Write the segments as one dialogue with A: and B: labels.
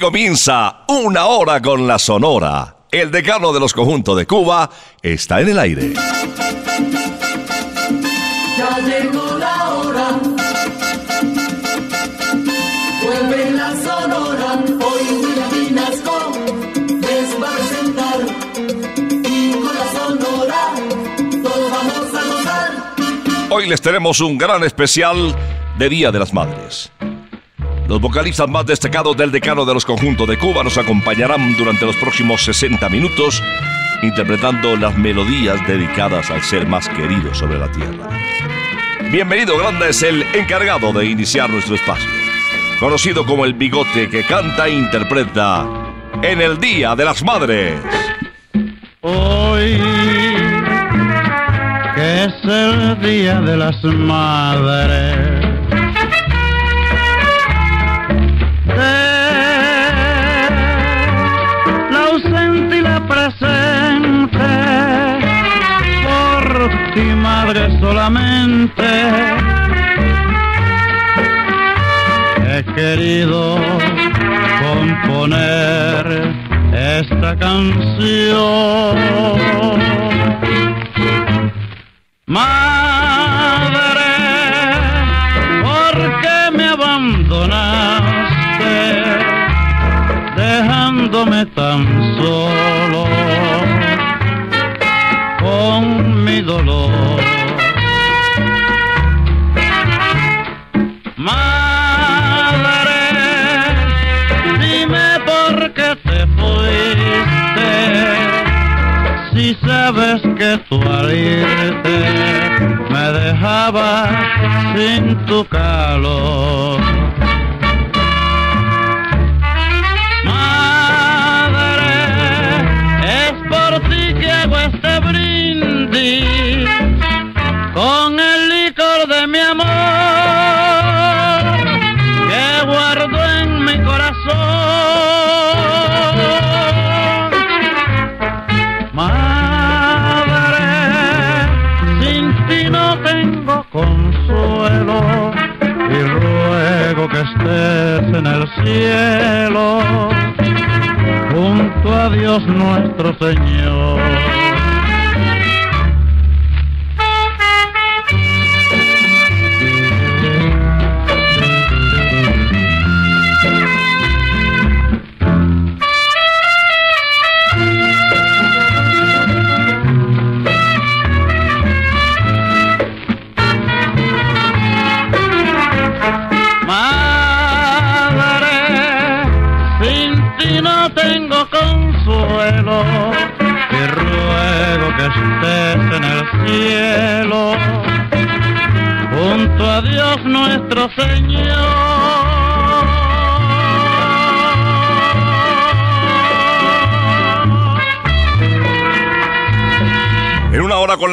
A: Comienza una hora con la Sonora. El decano de los conjuntos de Cuba está en el aire.
B: Ya llegó la hora. Vuelve la Sonora. Hoy William Vinasco les va a presentar. Y con la Sonora todos vamos a gozar.
A: Hoy les tenemos un gran especial de Día de las Madres. Los vocalistas más destacados del decano de los conjuntos de Cuba nos acompañarán durante los próximos 60 minutos interpretando las melodías dedicadas al ser más querido sobre la tierra. Bienvenido Grande es el encargado de iniciar nuestro espacio, conocido como el bigote que canta e interpreta en el Día de las Madres.
C: Hoy, que es el Día de las Madres madre solamente. He querido componer esta canción. Madre, ¿por qué me abandonaste? dejándome tan solo mi. Madre, dime por qué te fuiste, si sabes que tu al me dejaba sin tu calor. Nuestro Señor.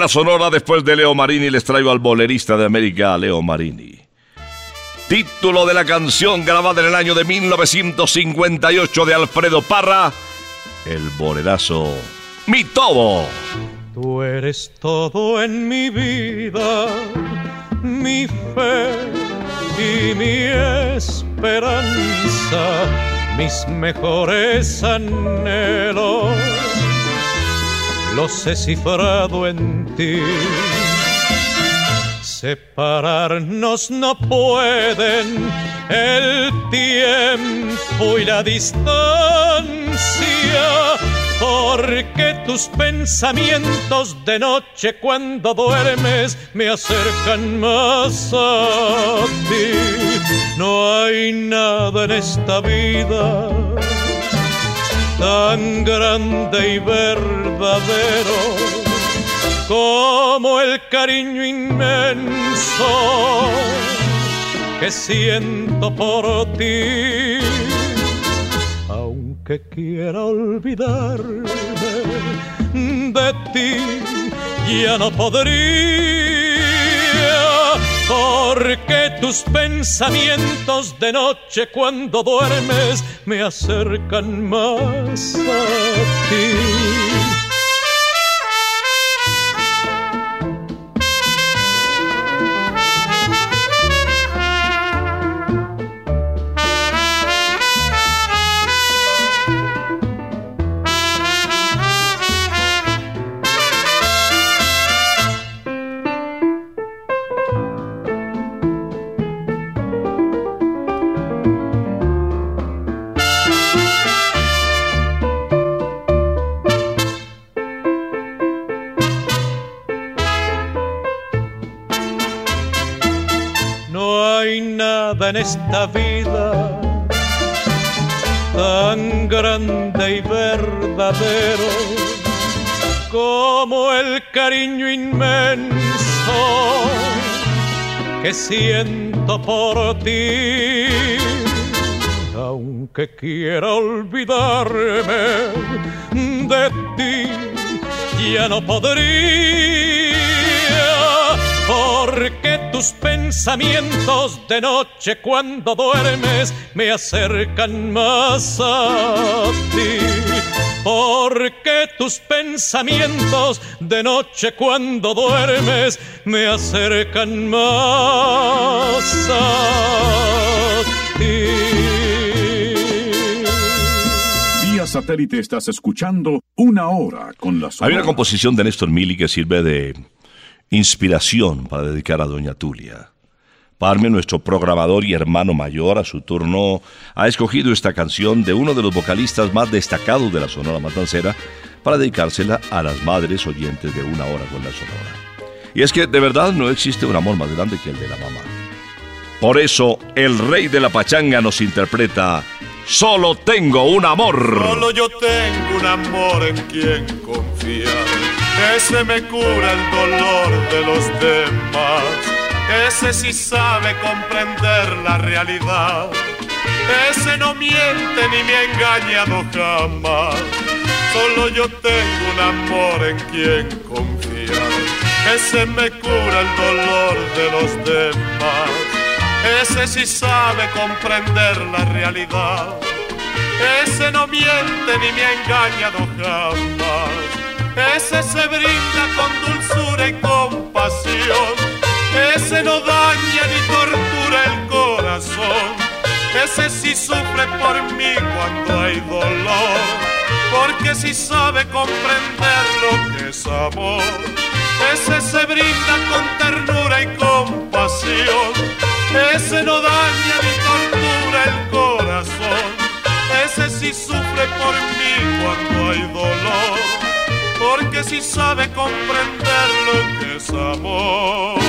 A: Sonora después de Leo Marini les traigo al bolerista de América, Leo Marini. Título de la canción grabada en el año de 1958 de Alfredo Parra, El bolerazo Mi Tobo.
D: Tú eres todo en mi vida, mi fe y mi esperanza, mis mejores anhelos. Los he cifrado en ti. Separarnos no pueden el tiempo y la distancia porque tus pensamientos de noche cuando duermes me acercan más a ti. No hay nada en esta vida tan grande y verdadero como el cariño inmenso que siento por ti. Que quiera olvidarme de ti, ya no podría, porque tus pensamientos de noche cuando duermes me acercan más a ti. Esta vida tan grande y verdadero como el cariño inmenso que siento por ti. Aunque quiera olvidarme de ti, ya no podría tus pensamientos de noche cuando duermes me acercan más a ti. Porque tus pensamientos de noche cuando duermes me acercan más a ti.
E: Vía satélite estás escuchando una hora con la
A: Hay una composición de Néstor Mili que sirve de inspiración para dedicar a Doña Tulia.
F: Parme, nuestro programador y hermano mayor, a su turno, ha escogido esta canción de uno de los vocalistas más destacados de la Sonora Matancera para dedicársela a las madres oyentes de una hora con la Sonora. Y es que de verdad no existe un amor más grande que el de la mamá. Por eso, el rey de la pachanga nos interpreta Solo tengo un amor.
G: Solo yo tengo un amor en quien confiar. Ese me cura el dolor de los demás. Ese sí sabe comprender la realidad. Ese no miente ni me ha engañado jamás. Solo yo tengo un amor en quien confiar. Ese me cura el dolor de los demás. Ese sí sabe comprender la realidad. Ese no miente ni me ha engañado jamás. Ese se brinda con dulzura y compasión. Ese no daña ni tortura el corazón. Ese sí sufre por mí cuando hay dolor. Porque sí sabe comprender lo que es amor. Ese se brinda con ternura y compasión. Ese no daña ni tortura el corazón. Ese sí sufre por mí cuando hay dolor. Porque sí sabe comprender lo que es amor.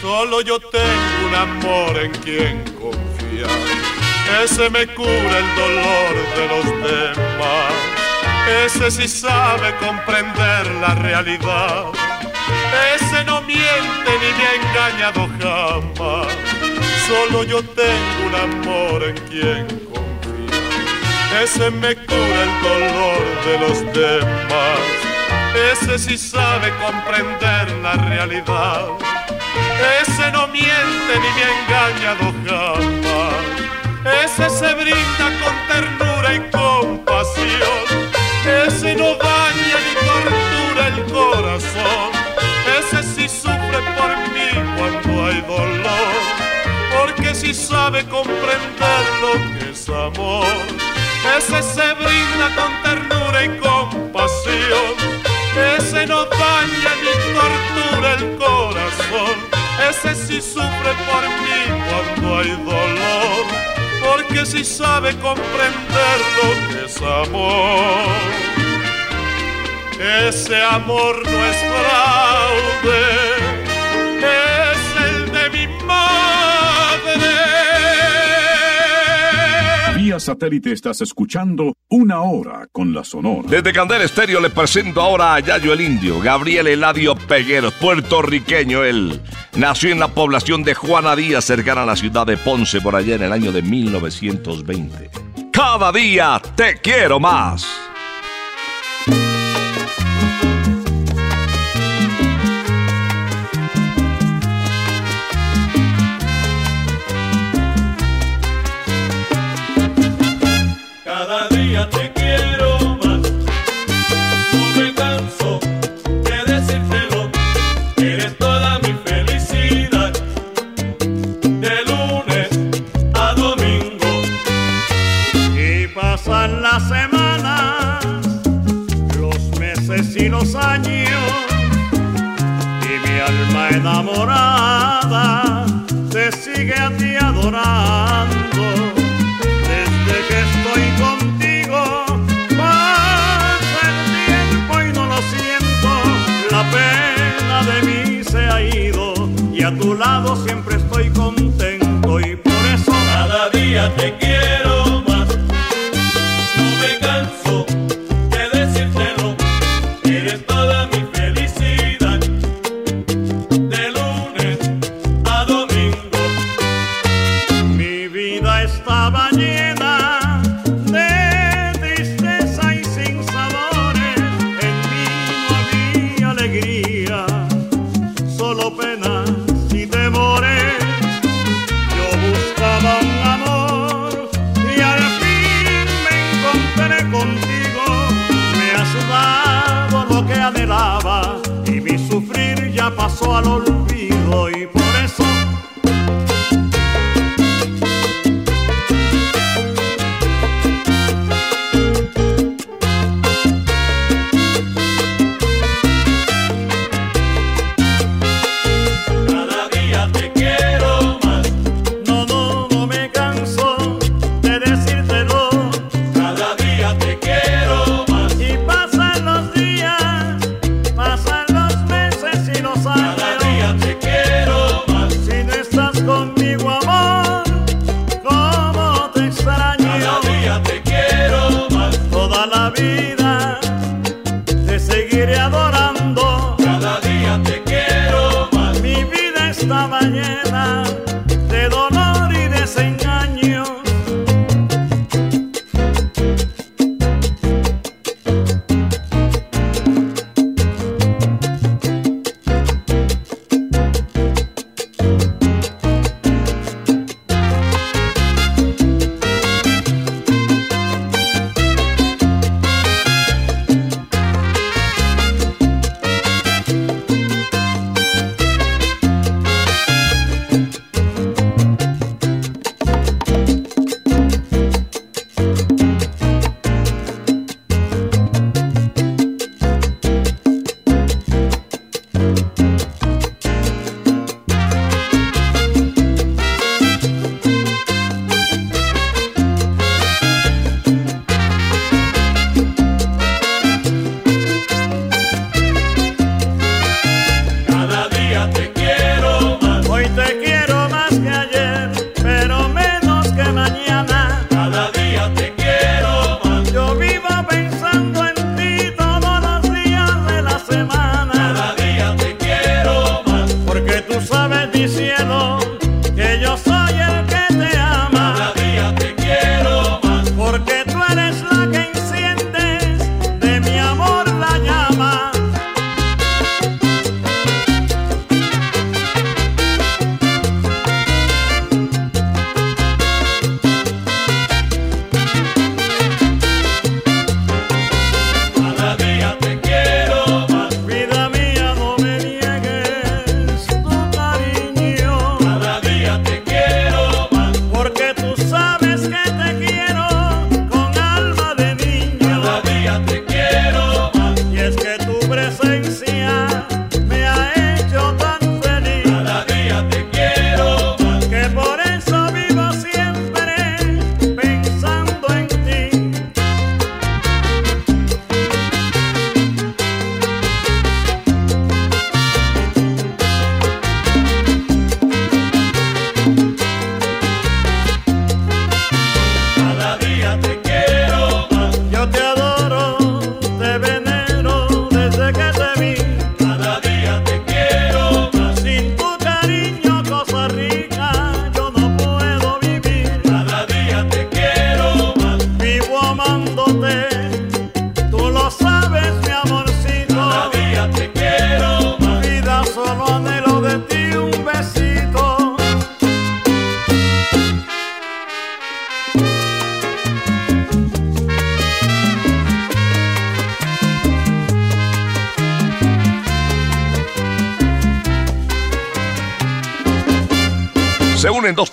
G: Solo yo tengo un amor en quien confiar. Ese me cura el dolor de los demás. Ese sí sabe comprender la realidad. Ese no miente ni me ha engañado jamás. Solo yo tengo un amor en quien confiar. Ese me cura el dolor de los demás. Ese sí sabe comprender la realidad. Ese no miente ni me ha engañado jamás. Ese se brinda con ternura y compasión. Sí sabe comprender lo que es amor. Ese se brinda con ternura y compasión. Ese no daña ni tortura el corazón. Ese sí sufre por mí cuando hay dolor. Porque sí sabe comprender lo que es amor. Ese amor no es fraude,
E: Satélite estás escuchando Una Hora con la Sonora.
F: Desde Candel Estéreo le presento ahora a Yayo el Indio, Gabriel Eladio Pegueros, puertorriqueño él. Nació en la población de Juana Díaz, cercana a la ciudad de Ponce, por allá en el año de 1920. Cada día te quiero más.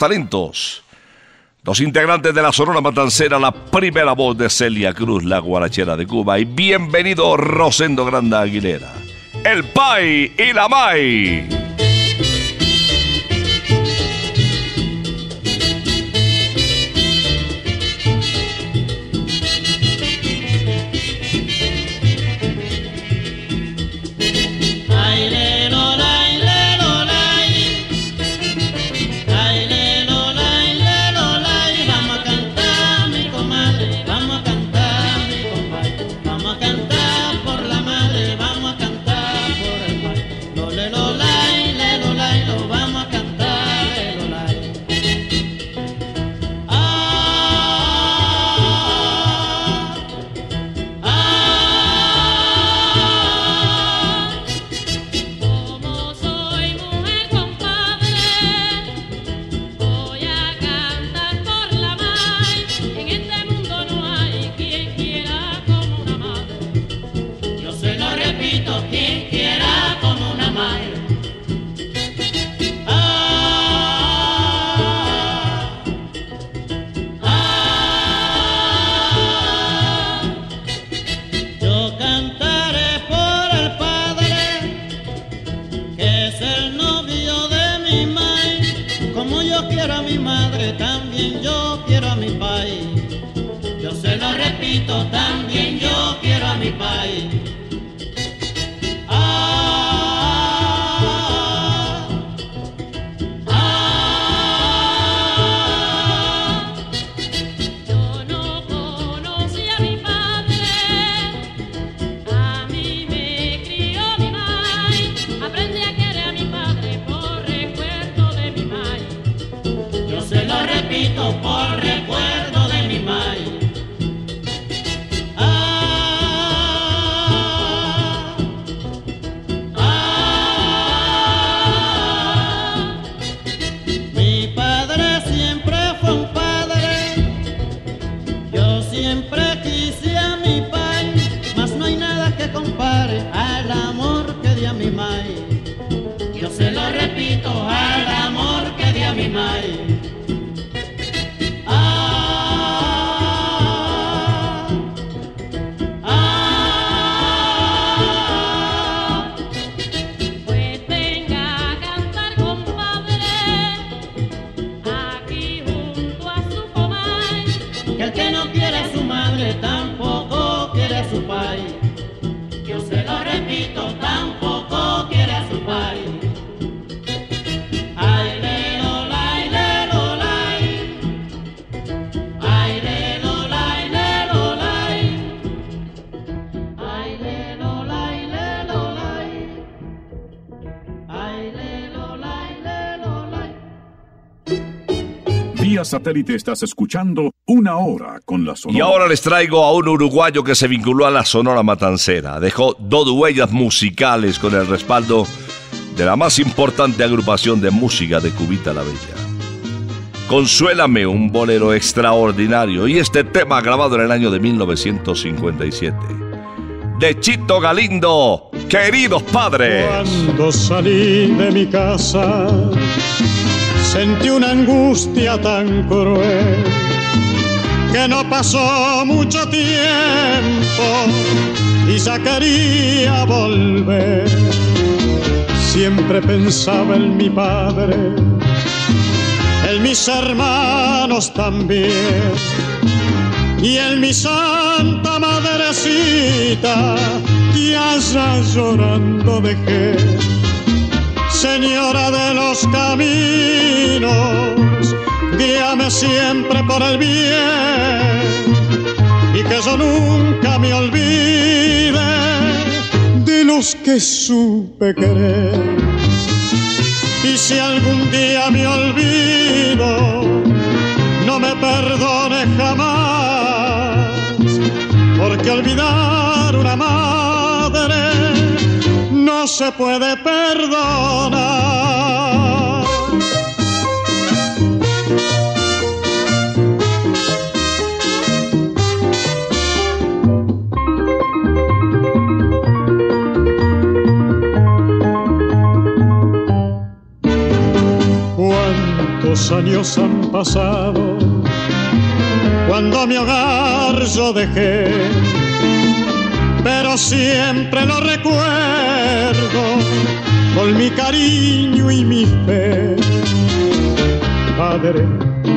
F: Talentos. Dos integrantes de la Sonora Matancera, la primera voz de Celia Cruz, la guarachera de Cuba, y bienvenido Rosendo Granda Aguilera, el Pai y la Mai.
H: Se lo repito al amor que di a mi mai.
E: Satélite estás escuchando una hora con la Sonora.
F: Y ahora les traigo a un uruguayo que se vinculó a la Sonora Matancera. Dejó dos huellas musicales con el respaldo de la más importante agrupación de música de Cubita la Bella. Consuélame, un bolero extraordinario, y este tema grabado en el año de 1957. De Chito Galindo, queridos padres.
I: Cuando salí de mi casa, sentí una angustia tan cruel que no pasó mucho tiempo y ya quería volver. Siempre pensaba en mi padre, en mis hermanos también y en mi santa madrecita que allá llorando dejé. Señora de los caminos, guíame siempre por el bien y que yo nunca me olvide de los que supe querer. Y si algún día me olvido, no me perdone jamás, porque olvidar una no se puede perdonar. Los años han pasado cuando mi hogar yo dejé, pero siempre lo con mi cariño y mi fe. Padre,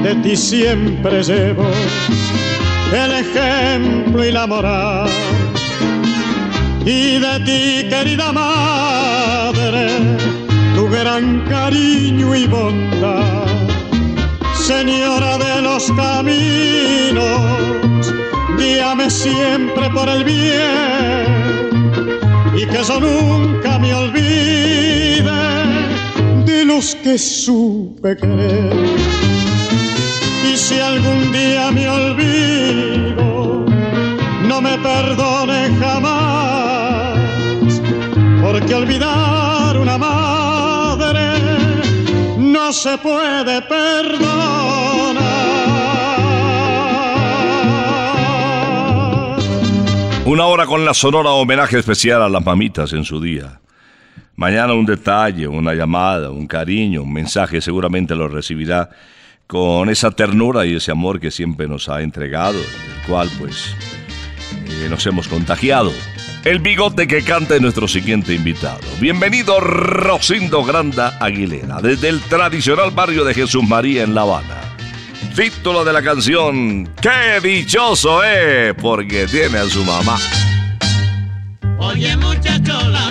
I: de ti siempre llevo el ejemplo y la moral. Y de ti, querida madre, tu gran cariño y bondad. Señora de los caminos, guíame siempre por el bien y que yo nunca me olvide de los que supe querer. Y si algún día me olvido, no me perdone jamás, porque olvidar una madre no se puede perdonar.
F: Una hora con la sonora homenaje especial a las mamitas en su día. Mañana un detalle, una llamada, un cariño, un mensaje seguramente lo recibirá con esa ternura y ese amor que siempre nos ha entregado, el cual pues eh, nos hemos contagiado. El bigote que canta es nuestro siguiente invitado. Bienvenido Rosindo Granda Aguilera, desde el tradicional barrio de Jesús María en La Habana. Título de la canción, ¡Qué dichoso es! Porque tiene a su mamá.
H: Oye muchacho, la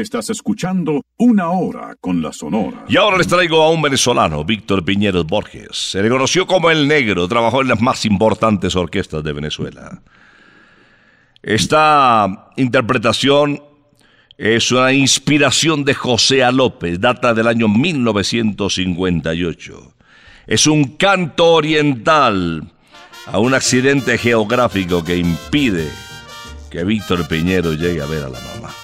E: estás escuchando Una Hora con la Sonora.
F: Y ahora les traigo a un venezolano, Víctor Piñeros Borges. Se le conoció como El Negro, trabajó en las más importantes orquestas de Venezuela. Esta interpretación es una inspiración de José. López, data del año 1958. Es un canto oriental a un accidente geográfico que impide que Víctor Piñero llegue a ver a la mamá.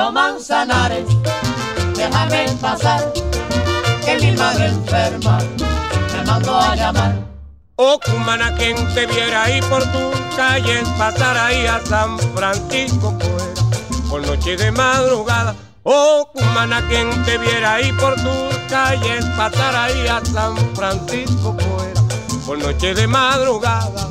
B: Río Manzanares, déjame pasar, que mi madre enferma me mandó a llamar.
J: Oh, cumana, quien te viera ahí por tu calle, pasar ahí a San Francisco fuera, por noche de madrugada. Oh, cumana, quien te viera ahí por tu calle, pasar ahí a San Francisco fuera, por noche de madrugada.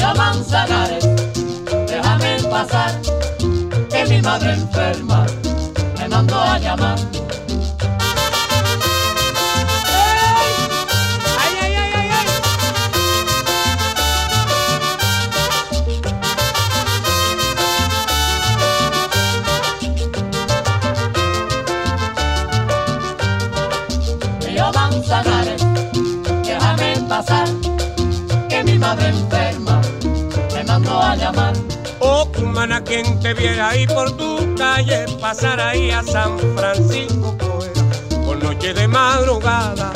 B: Río Manzanares, déjame pasar, que mi madre enferma me mandó a llamar. Manzanares, déjame pasar, que mi madre enferma a llamar.
J: Oh, cumana, quien te viera ahí por tu calle, pasar ahí a San Francisco fuera, por noche de madrugada.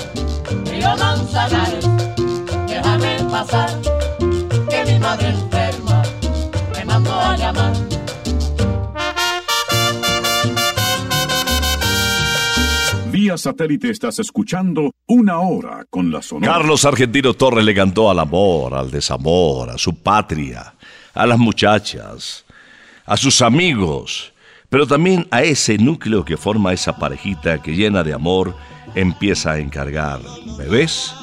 B: Río Manzanares, déjame pasar, que mi madre enferma me mandó a llamar.
E: Vía satélite estás escuchando Una Hora con la Sonora.
F: Carlos Argentino Torres le cantó al amor, al desamor, a su patria, a las muchachas, a sus amigos, pero también a ese núcleo que forma esa parejita que llena de amor empieza a encargar bebés,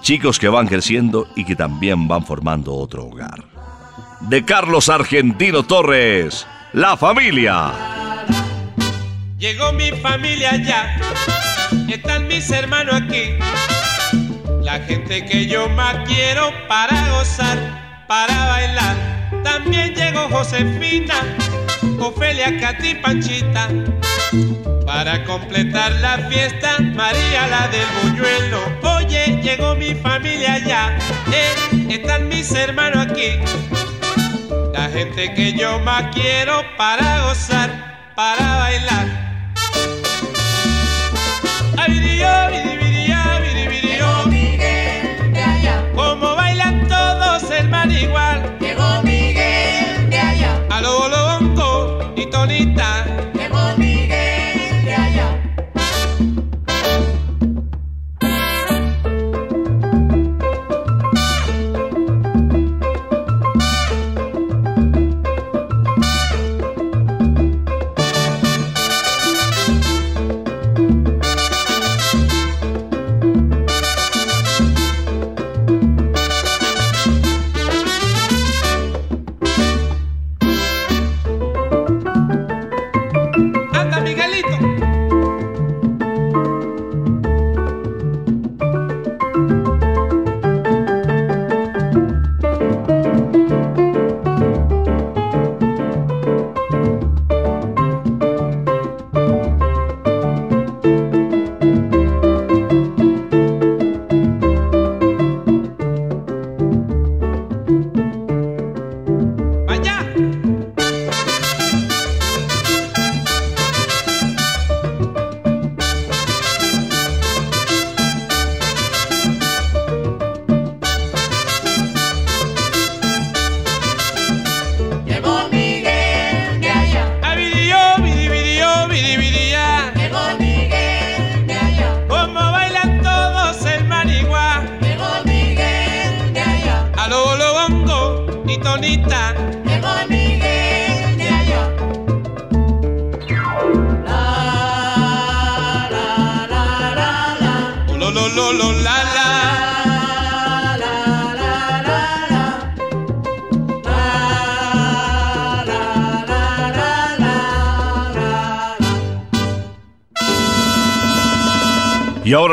F: chicos que van creciendo y que también van formando otro hogar. De Carlos Argentino Torres, La Familia.
K: Llegó mi familia ya, están mis hermanos aquí. La gente que yo más quiero para gozar, para bailar. También llegó Josefina, Ofelia, Katy, Panchita. Para completar la fiesta, María la del buñuelo. Oye, llegó mi familia ya, eh, están mis hermanos aquí. La gente que yo más quiero para gozar, para bailar. Ay, vidió, vidi, vidiá, bongo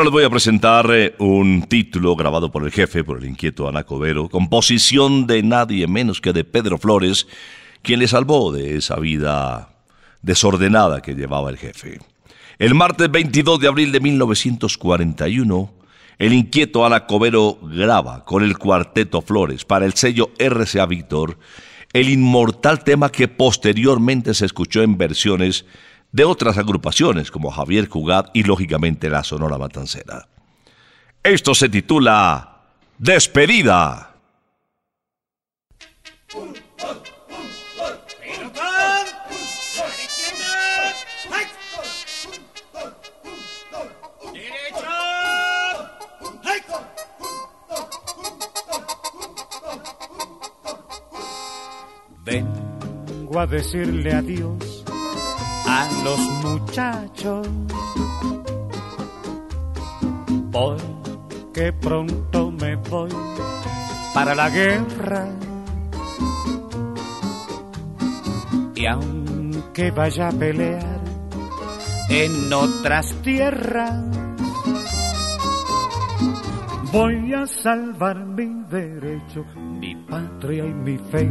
F: ahora les voy a presentar eh, un título grabado por el jefe, por el inquieto Ana Covero, composición de nadie menos que de Pedro Flores, quien le salvó de esa vida desordenada que llevaba el jefe. El martes 22 de abril de 1941, el inquieto Ana Covero graba con el cuarteto Flores para el sello RCA Víctor el inmortal tema que posteriormente se escuchó en versiones de otras agrupaciones como Javier Cugat y lógicamente la Sonora Matancera. Esto se titula Despedida.
L: Vengo a decirle adiós a los muchachos. Porque pronto me voy para la guerra. Y aunque vaya a pelear en otras tierras, voy a salvar mi derecho, mi patria y mi fe.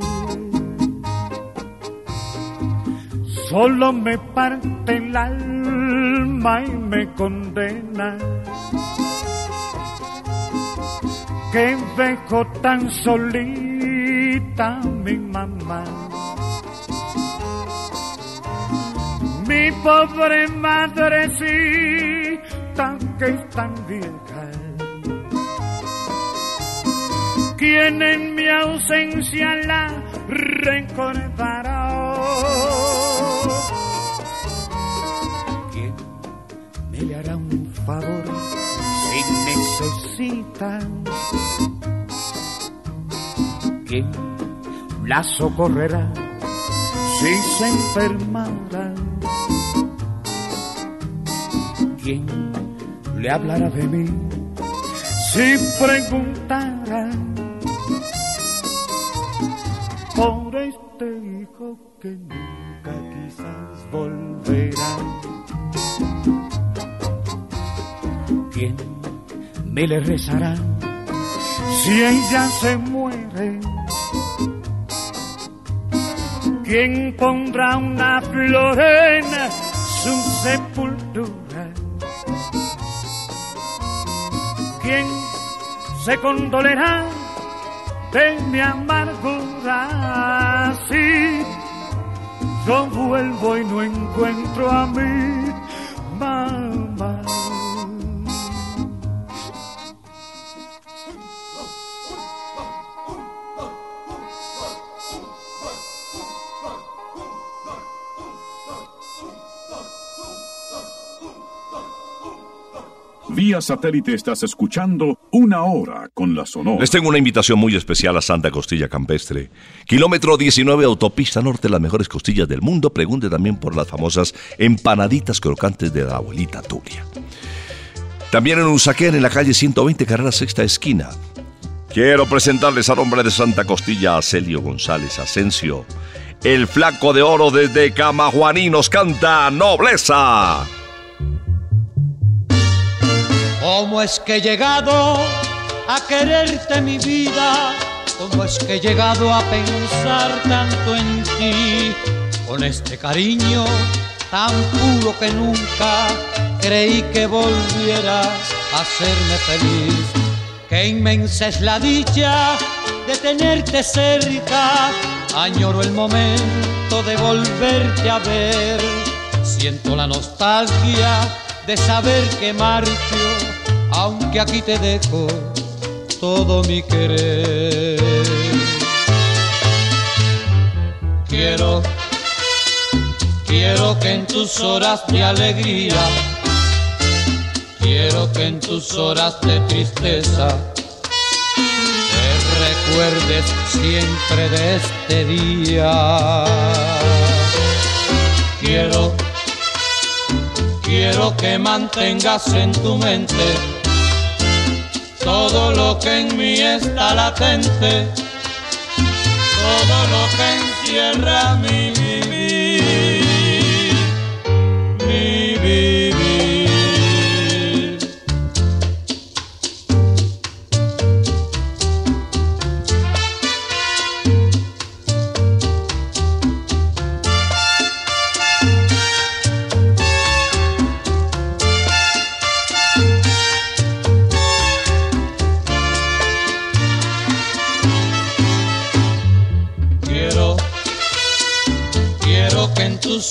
L: Solo me parte el alma y me condena. Que dejo tan solita mi mamá. Mi pobre madrecita que es tan vieja. Quien en mi ausencia la recordará. Favor si necesita? ¿Quién la socorrerá si se enfermara? ¿Quién le hablará de mí si preguntara por este hijo que nunca me le rezará si ella se muere? ¿Quién pondrá una flor en su sepultura? ¿Quién se condolerá de mi amargura? Si yo vuelvo y no encuentro a mi mamá.
E: Vía satélite estás escuchando Una Hora con la Sonora.
F: Les tengo una invitación muy especial a Santa Costilla Campestre. Kilómetro 19, autopista norte, las mejores costillas del mundo. Pregunte también por las famosas empanaditas crocantes de la abuelita Tulia. También en Usaquén, en la calle 120, carrera sexta esquina. Quiero presentarles al hombre de Santa Costilla, a Celio González Asensio. El flaco de oro desde Camajuaní nos canta Nobleza.
M: ¿Cómo es que he llegado a quererte mi vida? ¿Cómo es que he llegado a pensar tanto en ti? Con este cariño tan puro que nunca creí que volvieras a hacerme feliz. Qué inmensa es la dicha de tenerte cerca. Añoro el momento de volverte a ver. Siento la nostalgia de saber que marcho, aunque aquí te dejo todo mi querer. Quiero que en tus horas de alegría, quiero que en tus horas de tristeza, te recuerdes siempre de este día. Quiero, quiero que mantengas en tu mente todo lo que en mí está latente, todo lo que encierra mi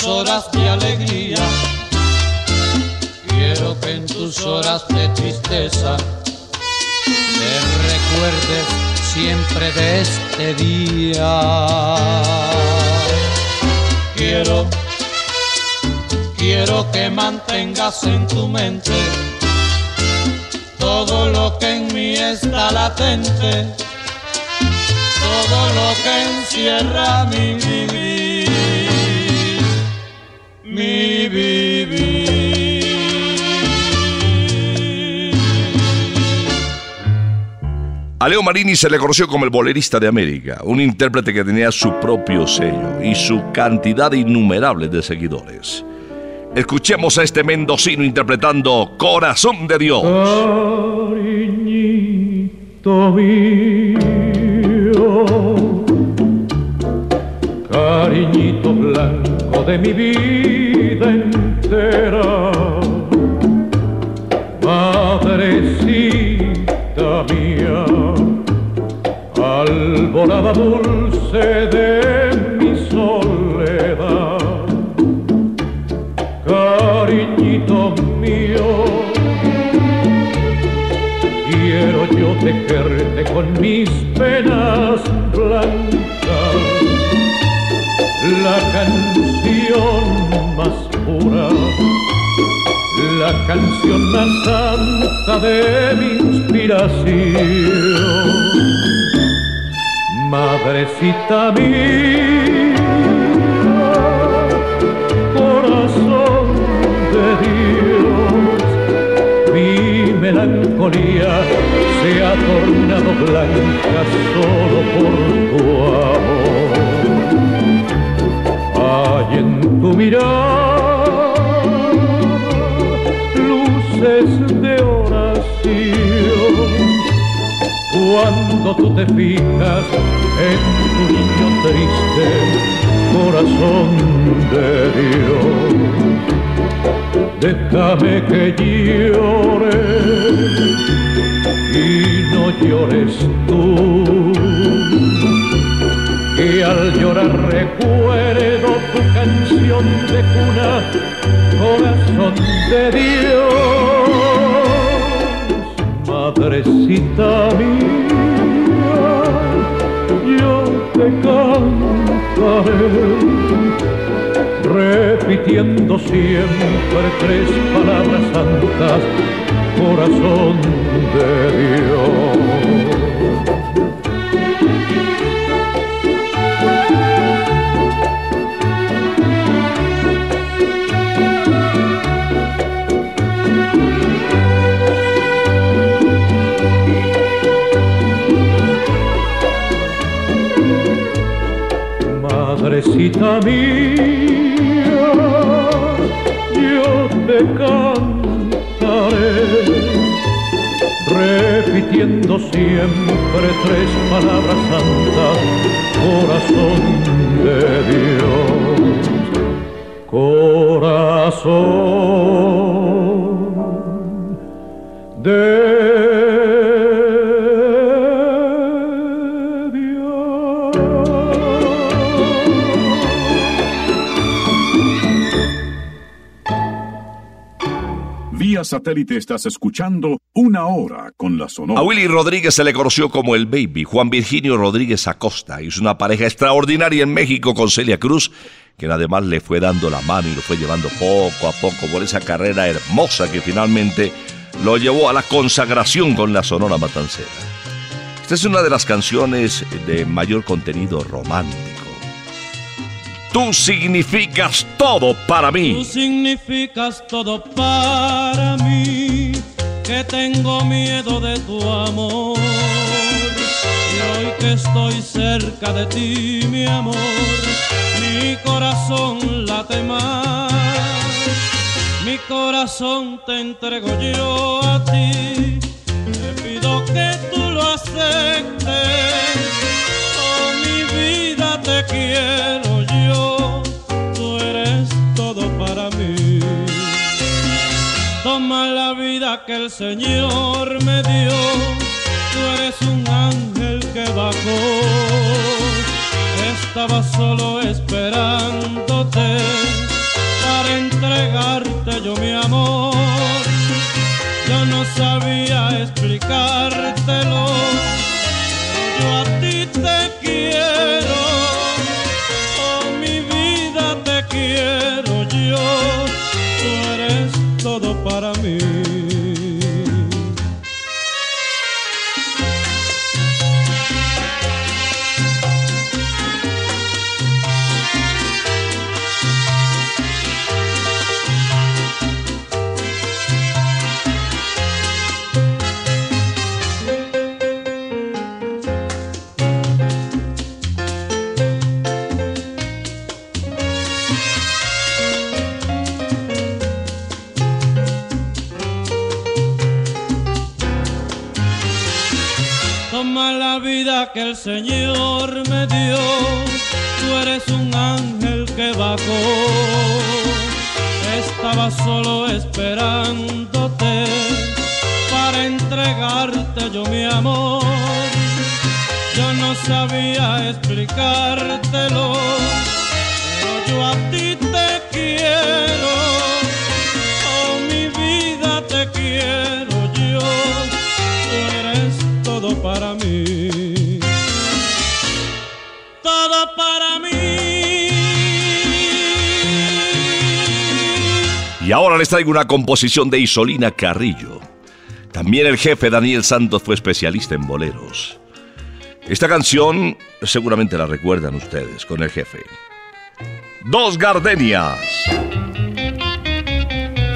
M: horas de alegría, quiero que en tus horas de tristeza, te recuerdes siempre de este día. Quiero, quiero que mantengas en tu mente todo lo que en mí está latente todo lo que encierra mi vivir, mi vivir.
F: A Leo Marini se le conoció como el bolerista de América, un intérprete que tenía su propio sello y su cantidad innumerable de seguidores. Escuchemos a este mendocino interpretando Corazón de Dios.
D: Cariñito mío, cariñito blanco de mi vida entera, madrecita mía, alborada dulce de mi soledad, cariñito mío. Quiero yo tejerte con mis penas blancas la canción más pura, la canción más santa de mi inspiración. Madrecita mía, corazón de Dios, mi melancolía se ha tornado blanca solo por tu amor. Hay en tu mirar luces de oración. Cuando tú te fijas en tu niño triste, corazón de Dios, déjame que llore y no llores tú que al llorar recuerdo canción de cuna, corazón de Dios, madrecita mía, yo te cantaré, repitiendo siempre tres palabras santas, corazón de Dios. Madrecita mía, yo te cantaré, repitiendo siempre tres palabras santas, corazón de Dios, corazón
E: satélite estás escuchando Una Hora con la Sonora.
F: A Willy Rodríguez se le conoció como el Baby. Juan Virginio Rodríguez Acosta hizo una pareja extraordinaria en México con Celia Cruz, quien además le fue dando la mano y lo fue llevando poco a poco por esa carrera hermosa que finalmente lo llevó a la consagración con la Sonora Matancera. Esta es una de las canciones de mayor contenido romántico. Tú significas todo para
N: Tú
F: mí.
N: significas todo para mí, que tengo miedo de tu amor. Y hoy que estoy cerca de ti, mi amor, mi corazón late más. Mi corazón te entrego yo a ti, te pido que tú lo aceptes. Oh, mi vida te quiero que el Señor me dio, tú eres un ángel que bajó. Estaba solo esperándote para entregarte yo mi amor. Yo no sabía explicártelo, yo a ti te quiero. El Señor me dio, tú eres un ángel que bajó. Estaba solo esperándote para entregarte yo mi amor. Yo no sabía explicártelo, pero yo a ti te
F: Y ahora les traigo una composición de Isolina Carrillo. También el jefe Daniel Santos fue especialista en boleros. Esta canción seguramente la recuerdan ustedes con el jefe. Dos gardenias.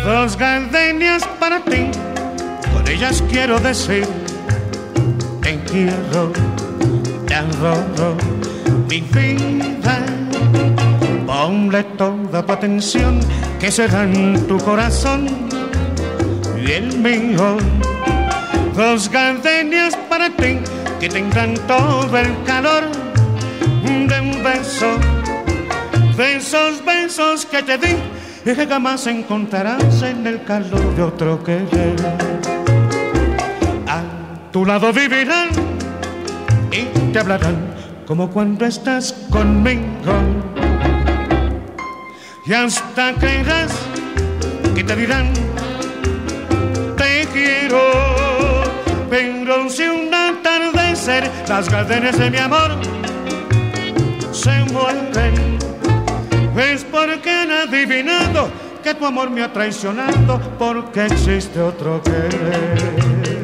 L: Dos gardenias para ti, con ellas quiero decir, te quiero, te adoro, mi vida. Ponle toda tu atención, que serán tu corazón y el mío. Dos gardenias para ti, que tendrán todo el calor de un beso de esos besos que te di y que jamás encontrarás en el calor de otro querer. A tu lado vivirán y te hablarán como cuando estás conmigo. Y hasta creerás que te dirán te quiero, pero si un atardecer las gardenias de mi amor se mueren es porque han adivinado que tu amor me ha traicionado porque existe otro querer.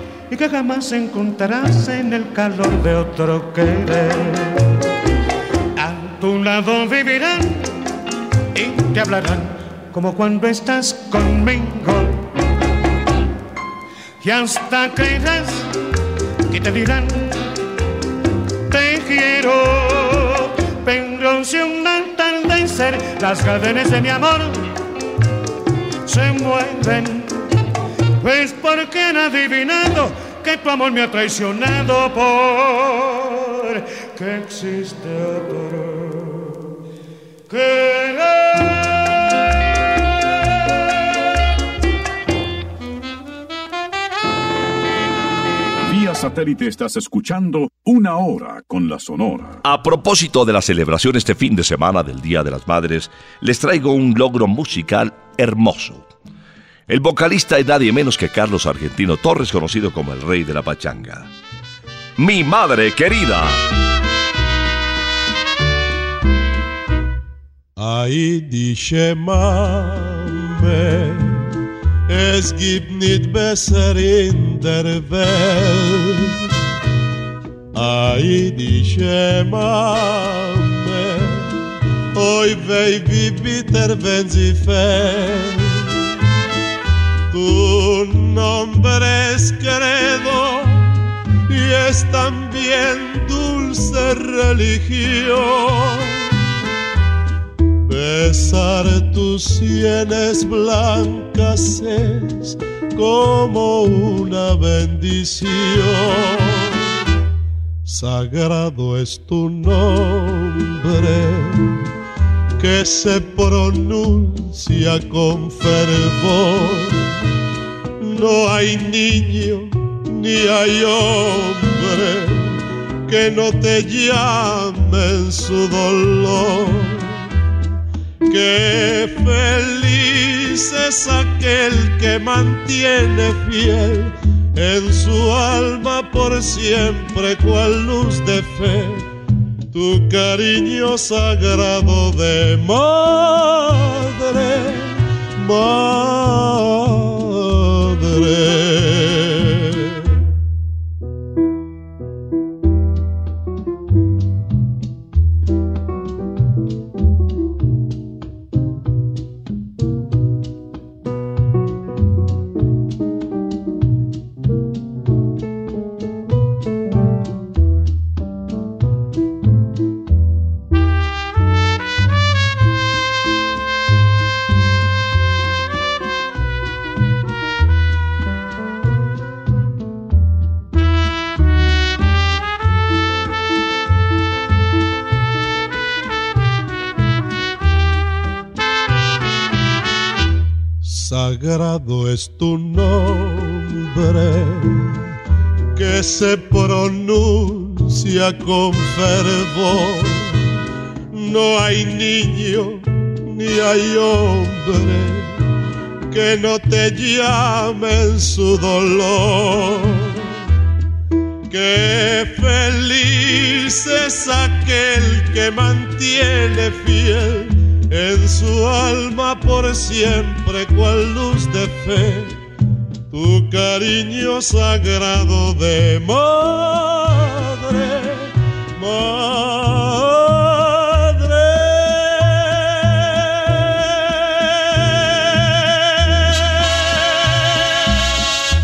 L: y que jamás encontrarás en el calor de otro querer. A tu lado vivirán y te hablarán como cuando estás conmigo. Y hasta creerás que te dirán, te quiero, pero si un atardecer las cadenas de mi amor se mueven. Pues porque han adivinado que tu amor me ha traicionado por que existe otro
E: Vía satélite estás escuchando Una Hora con la Sonora.
F: A propósito de la celebración este fin de semana del Día de las Madres, les traigo un logro musical hermoso. El vocalista es nadie menos que Carlos Argentino Torres, conocido como el rey de la pachanga. Mi madre querida.
G: Heidi Mame, es gibt nicht besser in der Welt. Heidi Mame, oi wei wie bitter, wenn sie fällt. Tu nombre es credo y es también dulce religión. Besar tus sienes blancas es como una bendición. Sagrado es tu nombre que se pronuncia con fervor. No hay niño ni hay hombre que no te llame en su dolor. Qué feliz es aquel que mantiene fiel en su alma por siempre cual luz de fe tu cariño sagrado de madre, madre. Es tu nombre que se pronuncia con fervor. No hay niño ni hay hombre que no te llame en su dolor. Qué feliz es aquel que mantiene fiel en su alma por siempre cual luz de fe tu cariño sagrado de madre,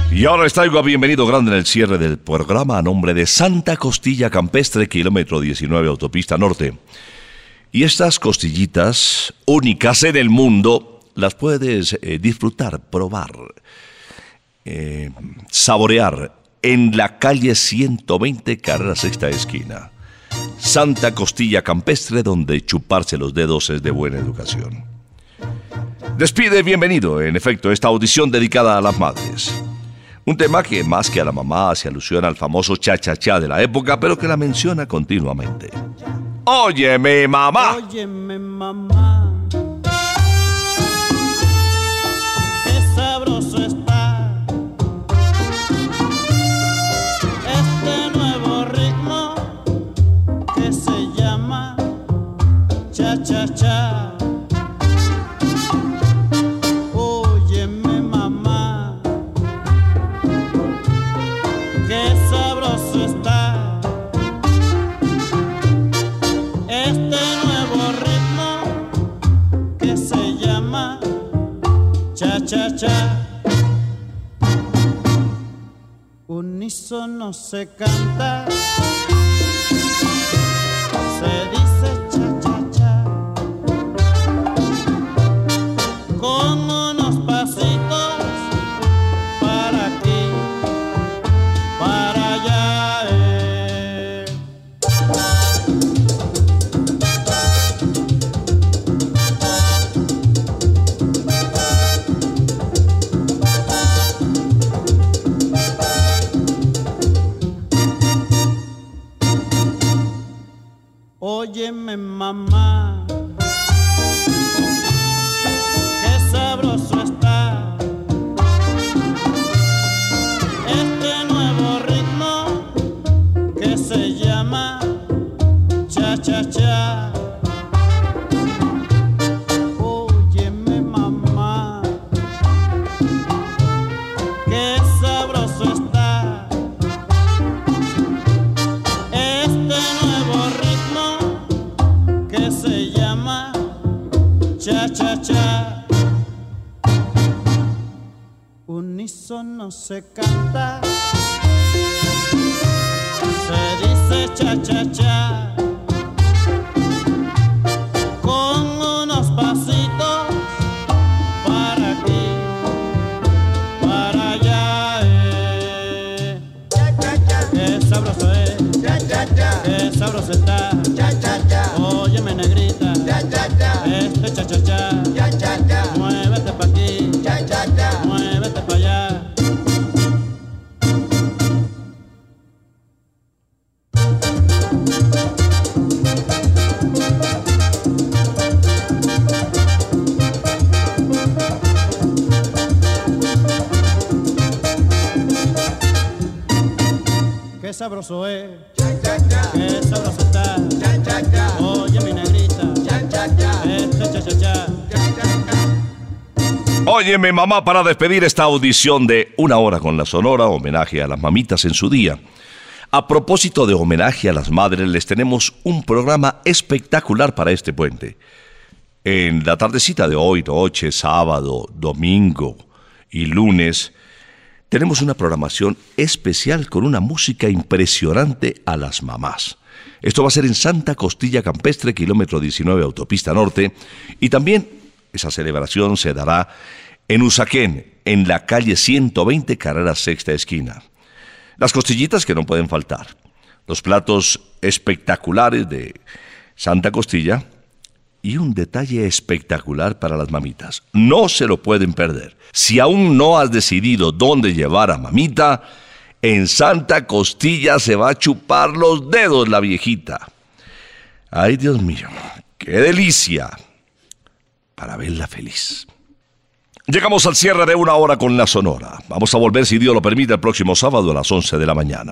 F: Y ahora les traigo a bienvenido grande en el cierre del programa a nombre de Santa Costilla Campestre, kilómetro 19, autopista norte. Y estas costillitas únicas en el mundo las puedes eh, disfrutar, probar, eh, saborear en la calle 120, carrera sexta esquina. Santa Costilla Campestre, donde chuparse los dedos es de buena educación. Despide, bienvenido, en efecto, esta audición dedicada a las madres. Un tema que más que a la mamá hace alusión al famoso cha-cha-cha de la época, pero que la menciona continuamente. Óyeme, mamá.
H: Óyeme, mamá. Cha cha cha. Unísono se canta, se canta, Qué sabroso es, qué sabroso está. Oye mi negrita, este cha cha cha.
F: Óyeme, mamá, para despedir esta audición de Una Hora con la Sonora, homenaje a las mamitas en su día. A propósito de homenaje a las madres, les tenemos un programa espectacular para este puente. En la tardecita de hoy, noche, sábado, domingo y lunes, tenemos una programación especial con una música impresionante a las mamás. Esto va a ser en Santa Costilla Campestre, kilómetro 19, autopista norte, y también esa celebración se dará en Usaquén, en la calle 120, carrera sexta esquina. Las costillitas que no pueden faltar. Los platos espectaculares de Santa Costilla y un detalle espectacular para las mamitas. No se lo pueden perder. Si aún no has decidido dónde llevar a mamita, en Santa Costilla se va a chupar los dedos la viejita. Ay, Dios mío, qué delicia para verla feliz. Llegamos al cierre de una hora con la Sonora. Vamos a volver, si Dios lo permite, el próximo sábado a las 11 de la mañana.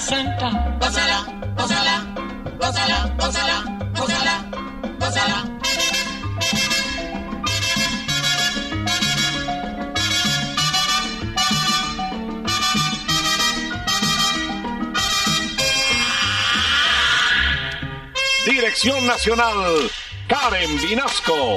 O: Gózala, gózala, gózala, gózala, gózala, gózala.
A: Dirección Nacional, Karen Vinasco.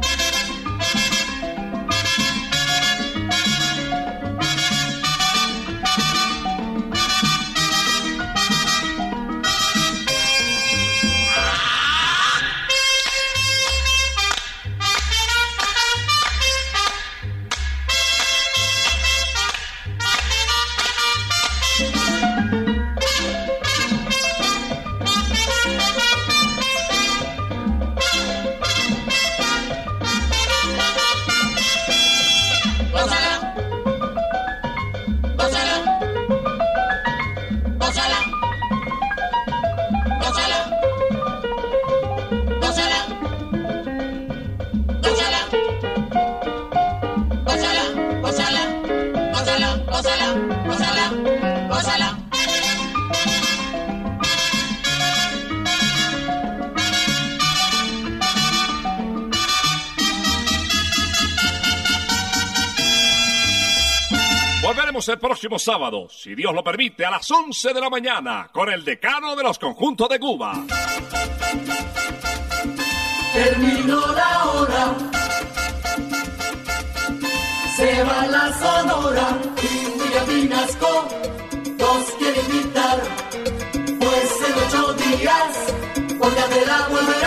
A: Próximo sábado, si Dios lo permite, a las 11 de la mañana, con el decano de los conjuntos de Cuba.
B: Terminó la hora. Se va la sonora y William Vinasco nos quiere invitar. Pues en ocho días, por la vuelve